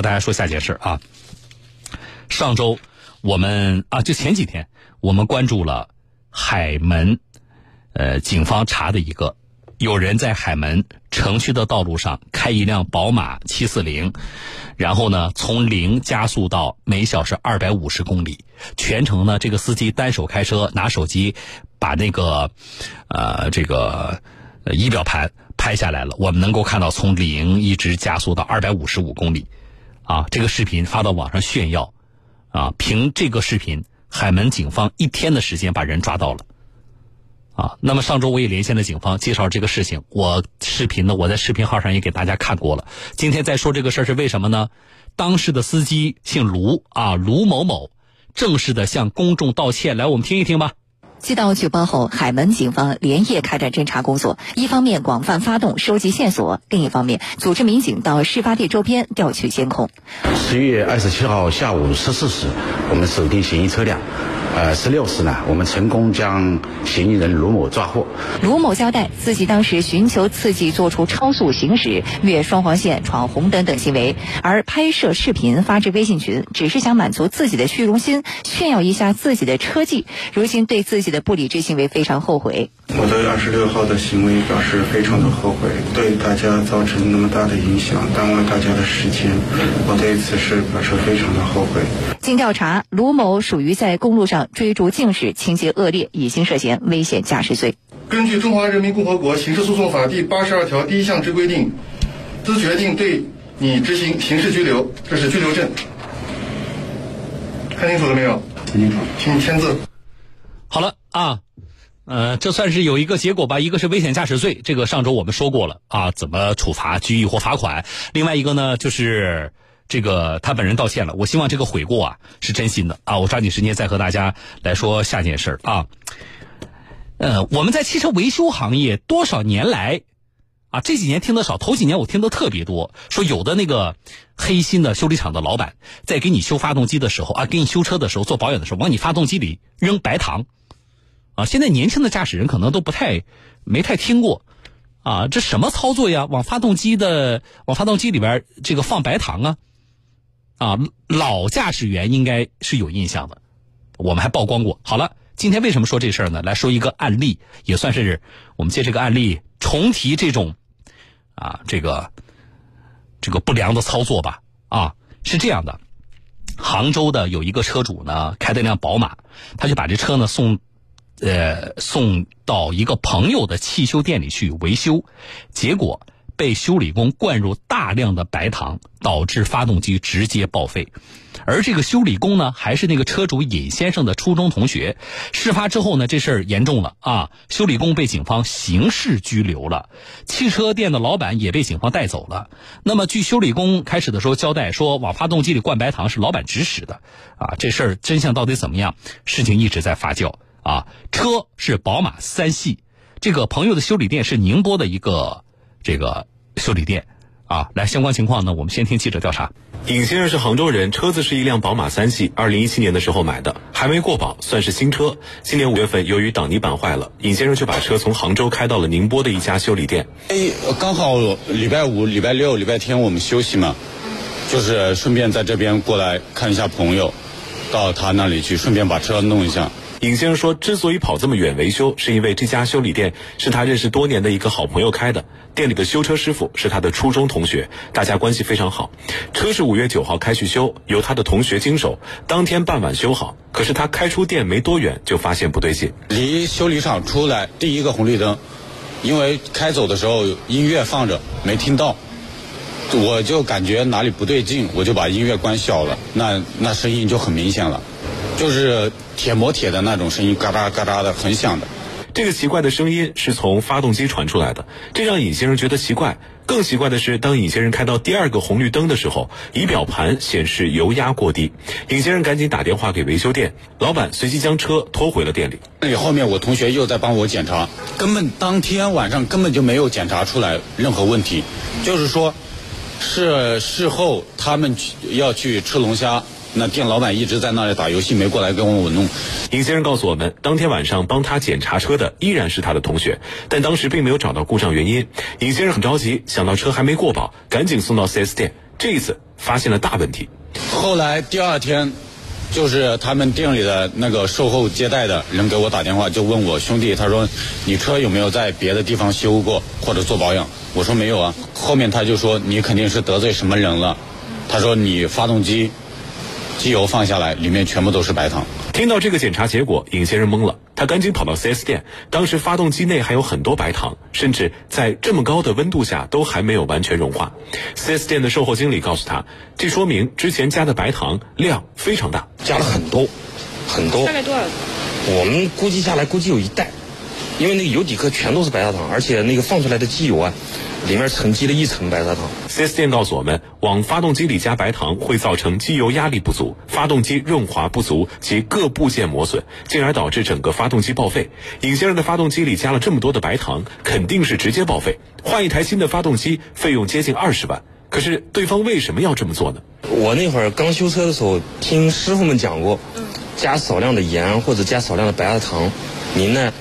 和大家说下件事啊。上周我们啊，就前几天我们关注了海门，呃，警方查的一个有人在海门城区的道路上开一辆宝马七四零，然后呢从零加速到每小时二百五十公里，全程呢这个司机单手开车，拿手机把那个呃这个仪表盘拍下来了，我们能够看到从零一直加速到二百五十五公里。啊，这个视频发到网上炫耀，啊，凭这个视频，海门警方一天的时间把人抓到了，啊，那么上周我也连线了警方，介绍这个事情，我视频呢，我在视频号上也给大家看过了。今天再说这个事儿是为什么呢？当时的司机姓卢啊，卢某某，正式的向公众道歉，来，我们听一听吧。接到举报后，海门警方连夜开展侦查工作。一方面广泛发动收集线索，另一方面组织民警到事发地周边调取监控。十月二十七号下午十四时，我们锁定嫌疑车辆。呃，十六时呢，我们成功将嫌疑人卢某抓获。卢某交代，自己当时寻求刺激，做出超速行驶、越双黄线、闯红灯等行为，而拍摄视频发至微信群，只是想满足自己的虚荣心，炫耀一下自己的车技。如今对自己的不理智行为非常后悔。我对二十六号的行为表示非常的后悔，对大家造成那么大的影响，耽误大家的时间，我对此事表示非常的后悔。经调查，卢某属于在公路上追逐竞驶，情节恶劣，已经涉嫌危险驾驶罪。根据《中华人民共和国刑事诉讼法》第八十二条第一项之规定，自决定对你执行刑事拘留，这是拘留证。看清楚了没有？看清楚，请你签字。好了啊。呃，这算是有一个结果吧。一个是危险驾驶罪，这个上周我们说过了啊，怎么处罚，拘役或罚款。另外一个呢，就是这个他本人道歉了。我希望这个悔过啊是真心的啊。我抓紧时间再和大家来说下件事啊。呃，我们在汽车维修行业多少年来啊，这几年听得少，头几年我听得特别多，说有的那个黑心的修理厂的老板在给你修发动机的时候啊，给你修车的时候做保养的时候，往你发动机里扔白糖。啊，现在年轻的驾驶人可能都不太没太听过，啊，这什么操作呀？往发动机的往发动机里边这个放白糖啊，啊，老驾驶员应该是有印象的，我们还曝光过。好了，今天为什么说这事儿呢？来说一个案例，也算是我们借这个案例重提这种啊这个这个不良的操作吧。啊，是这样的，杭州的有一个车主呢，开的一辆宝马，他就把这车呢送。呃，送到一个朋友的汽修店里去维修，结果被修理工灌入大量的白糖，导致发动机直接报废。而这个修理工呢，还是那个车主尹先生的初中同学。事发之后呢，这事儿严重了啊！修理工被警方刑事拘留了，汽车店的老板也被警方带走了。那么，据修理工开始的时候交代说，往发动机里灌白糖是老板指使的啊。这事儿真相到底怎么样？事情一直在发酵。啊，车是宝马三系，这个朋友的修理店是宁波的一个这个修理店，啊，来相关情况呢，我们先听记者调查。尹先生是杭州人，车子是一辆宝马三系，二零一七年的时候买的，还没过保，算是新车。今年五月份，由于挡泥板坏了，尹先生就把车从杭州开到了宁波的一家修理店。哎，刚好礼拜五、礼拜六、礼拜天我们休息嘛，就是顺便在这边过来看一下朋友，到他那里去，顺便把车弄一下。尹先生说，之所以跑这么远维修，是因为这家修理店是他认识多年的一个好朋友开的，店里的修车师傅是他的初中同学，大家关系非常好。车是五月九号开去修，由他的同学经手，当天傍晚修好。可是他开出店没多远，就发现不对劲。离修理厂出来第一个红绿灯，因为开走的时候音乐放着没听到，我就感觉哪里不对劲，我就把音乐关小了，那那声音就很明显了。就是铁磨铁的那种声音，嘎哒嘎哒的，很响的。这个奇怪的声音是从发动机传出来的，这让尹先生觉得奇怪。更奇怪的是，当尹先生开到第二个红绿灯的时候，仪表盘显示油压过低。尹先生赶紧打电话给维修店老板，随即将车拖回了店里。那里后面我同学又在帮我检查，根本当天晚上根本就没有检查出来任何问题，就是说，是事后他们要去吃龙虾。那店老板一直在那里打游戏，没过来跟我弄。尹先生告诉我们，当天晚上帮他检查车的依然是他的同学，但当时并没有找到故障原因。尹先生很着急，想到车还没过保，赶紧送到 4S 店。这一次发现了大问题。后来第二天，就是他们店里的那个售后接待的人给我打电话，就问我兄弟，他说你车有没有在别的地方修过或者做保养？我说没有啊。后面他就说你肯定是得罪什么人了。他说你发动机机油放下来，里面全部都是白糖。听到这个检查结果，尹先生懵了，他赶紧跑到 4S 店。当时发动机内还有很多白糖，甚至在这么高的温度下都还没有完全融化。4S 店的售后经理告诉他，这说明之前加的白糖量非常大，加了很多，很多。大概多少？我们估计下来估计有一袋，因为那个油底壳全都是白砂糖，而且那个放出来的机油啊。里面沉积了一层白砂糖。4S 店告诉我们，往发动机里加白糖会造成机油压力不足、发动机润滑不足及各部件磨损，进而导致整个发动机报废。尹先生的发动机里加了这么多的白糖，肯定是直接报废。换一台新的发动机费用接近二十万，可是对方为什么要这么做呢？我那会儿刚修车的时候，听师傅们讲过，加少量的盐或者加少量的白砂糖，您呢，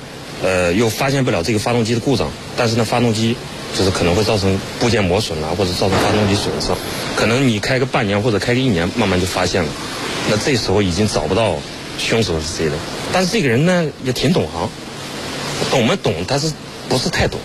呃，又发现不了这个发动机的故障，但是呢，发动机。就是可能会造成部件磨损啊，或者造成发动机损伤，可能你开个半年或者开个一年，慢慢就发现了。那这时候已经找不到凶手是谁了。但是这个人呢也挺懂行，懂没懂，但是不是太懂。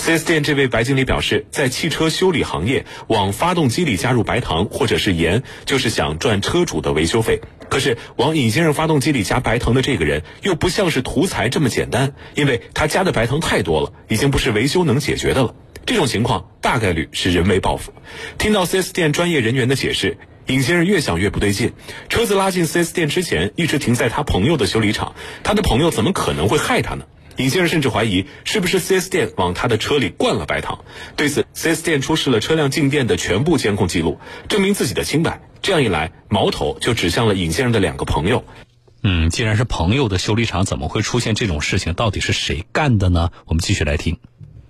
4S 店这位白经理表示，在汽车修理行业，往发动机里加入白糖或者是盐，就是想赚车主的维修费。可是往尹先生发动机里加白糖的这个人，又不像是图财这么简单，因为他加的白糖太多了，已经不是维修能解决的了。这种情况大概率是人为报复。听到 4S 店专业人员的解释，尹先生越想越不对劲。车子拉进 4S 店之前，一直停在他朋友的修理厂，他的朋友怎么可能会害他呢？尹先生甚至怀疑是不是 4S 店往他的车里灌了白糖。对此，4S 店出示了车辆进店的全部监控记录，证明自己的清白。这样一来，矛头就指向了尹先生的两个朋友。嗯，既然是朋友的修理厂，怎么会出现这种事情？到底是谁干的呢？我们继续来听。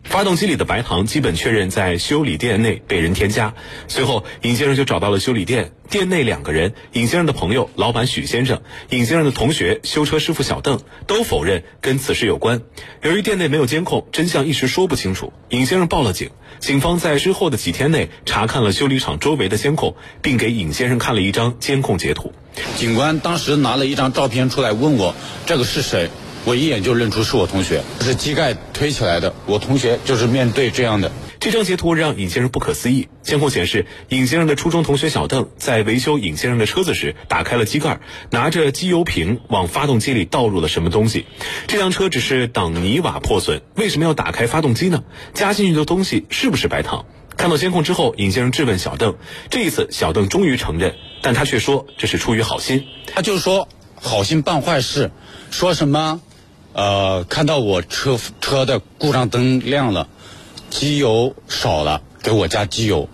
发动机里的白糖基本确认在修理店内被人添加。随后，尹先生就找到了修理店，店内两个人：尹先生的朋友老板许先生，尹先生的同学修车师傅小邓，都否认跟此事有关。由于店内没有监控，真相一时说不清楚。尹先生报了警，警方在之后的几天内查看了修理厂周围的监控，并给尹先生看了一张监控截图。警官当时拿了一张照片出来问我：“这个是谁？”我一眼就认出是我同学，是机盖推起来的。我同学就是面对这样的。这张截图让尹先生不可思议。监控显示，尹先生的初中同学小邓在维修尹先生的车子时，打开了机盖，拿着机油瓶往发动机里倒入了什么东西。这辆车只是挡泥瓦破损，为什么要打开发动机呢？加进去的东西是不是白糖？看到监控之后，尹先生质问小邓。这一次，小邓终于承认，但他却说这是出于好心。他就说好心办坏事，说什么？呃，看到我车车的故障灯亮了，机油少了，给我加机油。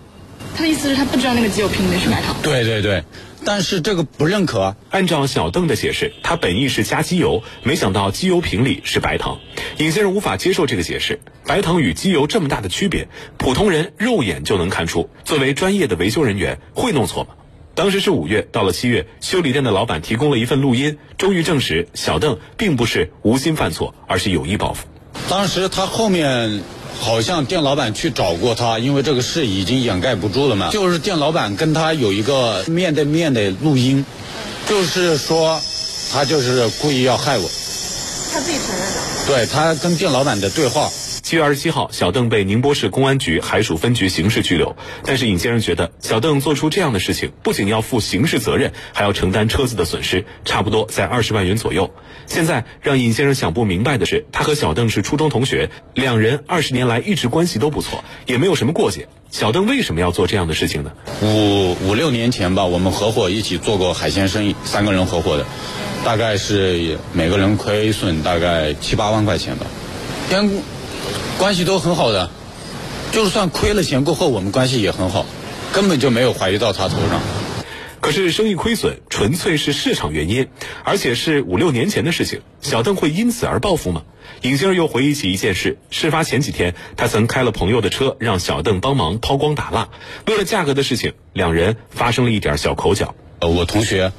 他的意思是他不知道那个机油瓶里面是白糖。对对对，但是这个不认可。按照小邓的解释，他本意是加机油，没想到机油瓶里是白糖。尹先生无法接受这个解释，白糖与机油这么大的区别，普通人肉眼就能看出。作为专业的维修人员，会弄错吗？当时是五月，到了七月，修理店的老板提供了一份录音，终于证实小邓并不是无心犯错，而是有意报复。当时他后面好像店老板去找过他，因为这个事已经掩盖不住了嘛。就是店老板跟他有一个面对面的录音，就是说他就是故意要害我。他自己承认的。对他跟店老板的对话。七月二十七号，小邓被宁波市公安局海曙分局刑事拘留。但是尹先生觉得，小邓做出这样的事情，不仅要负刑事责任，还要承担车子的损失，差不多在二十万元左右。现在让尹先生想不明白的是，他和小邓是初中同学，两人二十年来一直关系都不错，也没有什么过节。小邓为什么要做这样的事情呢？五五六年前吧，我们合伙一起做过海鲜生意，三个人合伙的，大概是每个人亏损大概七八万块钱吧。先。关系都很好的，就算亏了钱过后，我们关系也很好，根本就没有怀疑到他头上。可是生意亏损纯粹是市场原因，而且是五六年前的事情，小邓会因此而报复吗？尹先生又回忆起一件事：事发前几天，他曾开了朋友的车，让小邓帮忙抛光打蜡。为了价格的事情，两人发生了一点小口角。呃，我同学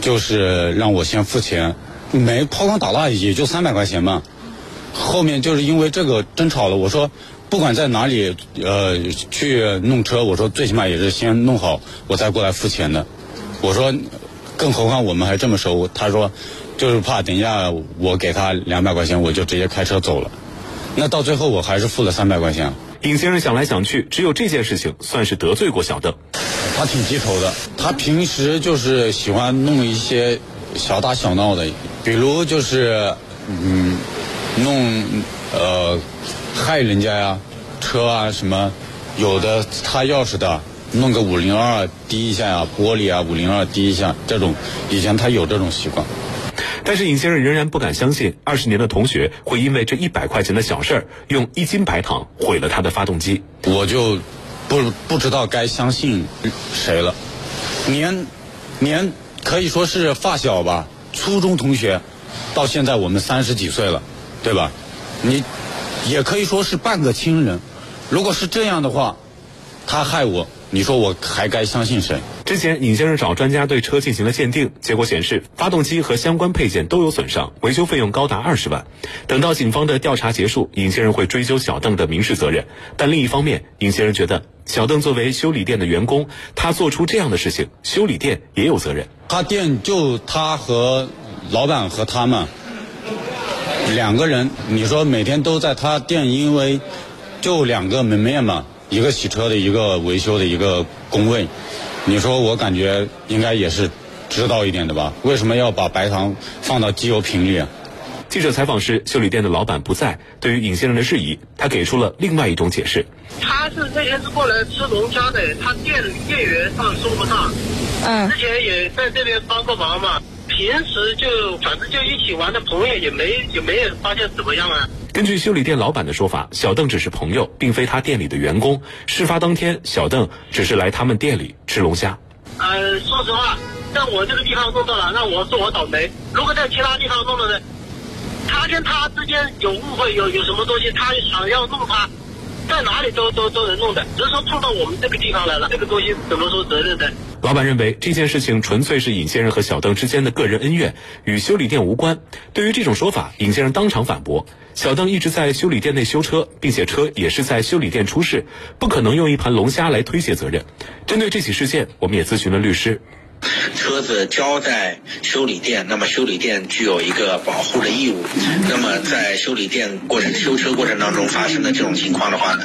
就是让我先付钱，没抛光打蜡也就三百块钱嘛。后面就是因为这个争吵了，我说不管在哪里呃去弄车，我说最起码也是先弄好，我再过来付钱的。我说，更何况我们还这么熟。他说，就是怕等一下我给他两百块钱，我就直接开车走了。那到最后我还是付了三百块钱。尹先生想来想去，只有这件事情算是得罪过小邓。他挺记仇的，他平时就是喜欢弄一些小打小闹的，比如就是嗯弄呃害人家呀，车啊什么，有的插钥匙的，弄个五零二滴一下呀，玻璃啊五零二滴一下，这种以前他有这种习惯。但是尹先生仍然不敢相信，二十年的同学会因为这一百块钱的小事儿，用一斤白糖毁了他的发动机。我就不不知道该相信谁了。年年可以说是发小吧，初中同学，到现在我们三十几岁了，对吧？你也可以说是半个亲人。如果是这样的话，他害我，你说我还该相信谁？之前尹先生找专家对车进行了鉴定，结果显示发动机和相关配件都有损伤，维修费用高达二十万。等到警方的调查结束，尹先生会追究小邓的民事责任。但另一方面，尹先生觉得小邓作为修理店的员工，他做出这样的事情，修理店也有责任。他店就他和老板和他们两个人，你说每天都在他店，因为就两个门面嘛，一个洗车的，一个维修的，一个工位。你说我感觉应该也是知道一点的吧？为什么要把白糖放到机油瓶里？啊记者采访时，修理店的老板不在。对于尹先生的质疑，他给出了另外一种解释。他是那天是过来吃龙虾的，他店店员上说不上。嗯。之前也在这边帮过忙嘛，平时就反正就一起玩的朋友也没也没有发现怎么样啊。根据修理店老板的说法，小邓只是朋友，并非他店里的员工。事发当天，小邓只是来他们店里吃龙虾。呃，说实话，在我这个地方弄到了，那我说我倒霉。如果在其他地方弄的呢，他跟他之间有误会，有有什么东西，他想要弄他，在哪里都都都能弄的，只是说碰到我们这个地方来了，这个东西怎么说责任的？老板认为这件事情纯粹是尹先生和小邓之间的个人恩怨，与修理店无关。对于这种说法，尹先生当场反驳：小邓一直在修理店内修车，并且车也是在修理店出事，不可能用一盘龙虾来推卸责任。针对这起事件，我们也咨询了律师。车子交在修理店，那么修理店具有一个保护的义务。那么在修理店过程修车过程当中发生的这种情况的话呢，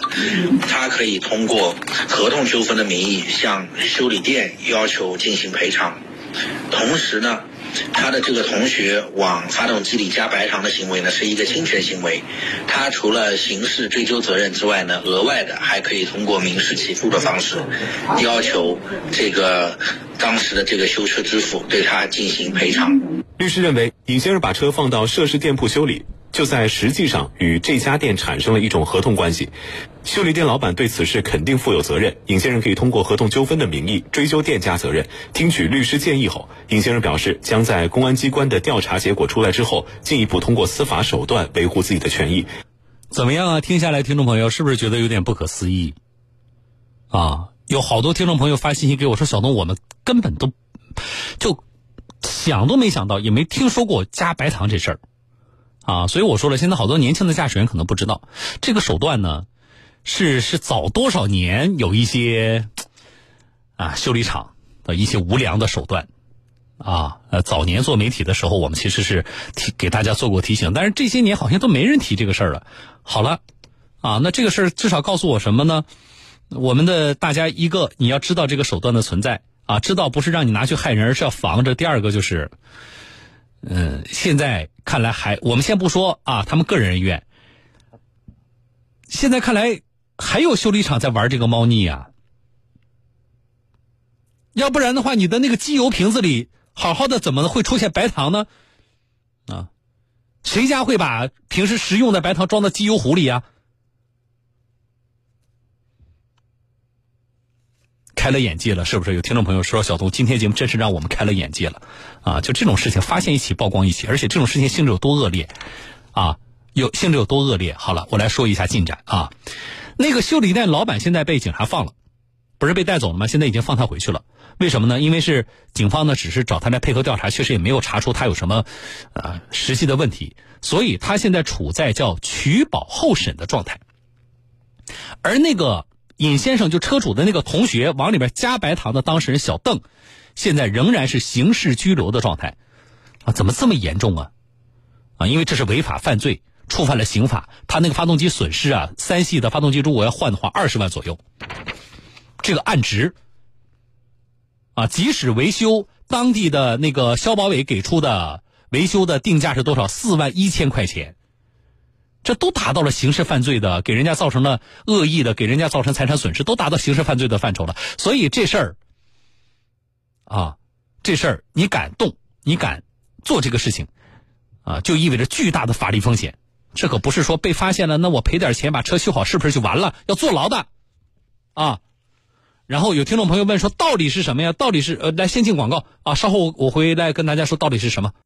他可以通过合同纠纷的名义向修理店要求进行赔偿。同时呢，他的这个同学往发动机里加白糖的行为呢，是一个侵权行为。他除了刑事追究责任之外呢，额外的还可以通过民事起诉的方式，要求这个当时的这个修车之父对他进行赔偿。律师认为，尹先生把车放到涉事店铺修理，就在实际上与这家店产生了一种合同关系。修理店老板对此事肯定负有责任，尹先生可以通过合同纠纷的名义追究店家责任。听取律师建议后，尹先生表示将在公安机关的调查结果出来之后，进一步通过司法手段维护自己的权益。怎么样啊？听下来，听众朋友是不是觉得有点不可思议？啊，有好多听众朋友发信息给我说：“小东，我们根本都就想都没想到，也没听说过加白糖这事儿啊。”所以我说了，现在好多年轻的驾驶员可能不知道这个手段呢。是是早多少年有一些啊修理厂的一些无良的手段啊呃早年做媒体的时候我们其实是提给大家做过提醒，但是这些年好像都没人提这个事儿了。好了啊，那这个事儿至少告诉我什么呢？我们的大家一个你要知道这个手段的存在啊，知道不是让你拿去害人，而是要防着。第二个就是，嗯，现在看来还我们先不说啊，他们个人恩怨，现在看来。还有修理厂在玩这个猫腻啊！要不然的话，你的那个机油瓶子里好好的，怎么会出现白糖呢？啊，谁家会把平时食用的白糖装到机油壶里呀？开了眼界了，是不是？有听众朋友说：“小东，今天节目真是让我们开了眼界了啊！”就这种事情，发现一起曝光一起，而且这种事情性质有多恶劣啊？有性质有多恶劣？好了，我来说一下进展啊。那个修理店老板现在被警察放了，不是被带走了吗？现在已经放他回去了。为什么呢？因为是警方呢，只是找他来配合调查，确实也没有查出他有什么呃实际的问题，所以他现在处在叫取保候审的状态。而那个尹先生就车主的那个同学往里边加白糖的当事人小邓，现在仍然是刑事拘留的状态，啊，怎么这么严重啊？啊，因为这是违法犯罪，触犯了刑法，他那个发动机损失啊，三系的发动机如果要换的话，二十万左右，这个案值。啊，即使维修，当地的那个消保委给出的维修的定价是多少？四万一千块钱，这都达到了刑事犯罪的，给人家造成了恶意的，给人家造成财产损失，都达到刑事犯罪的范畴了。所以这事儿，啊，这事儿你敢动，你敢做这个事情，啊，就意味着巨大的法律风险。这可不是说被发现了，那我赔点钱把车修好是不是就完了？要坐牢的，啊。然后有听众朋友问说，到底是什么呀？到底是呃，来先进广告啊，稍后我回来跟大家说到底是什么。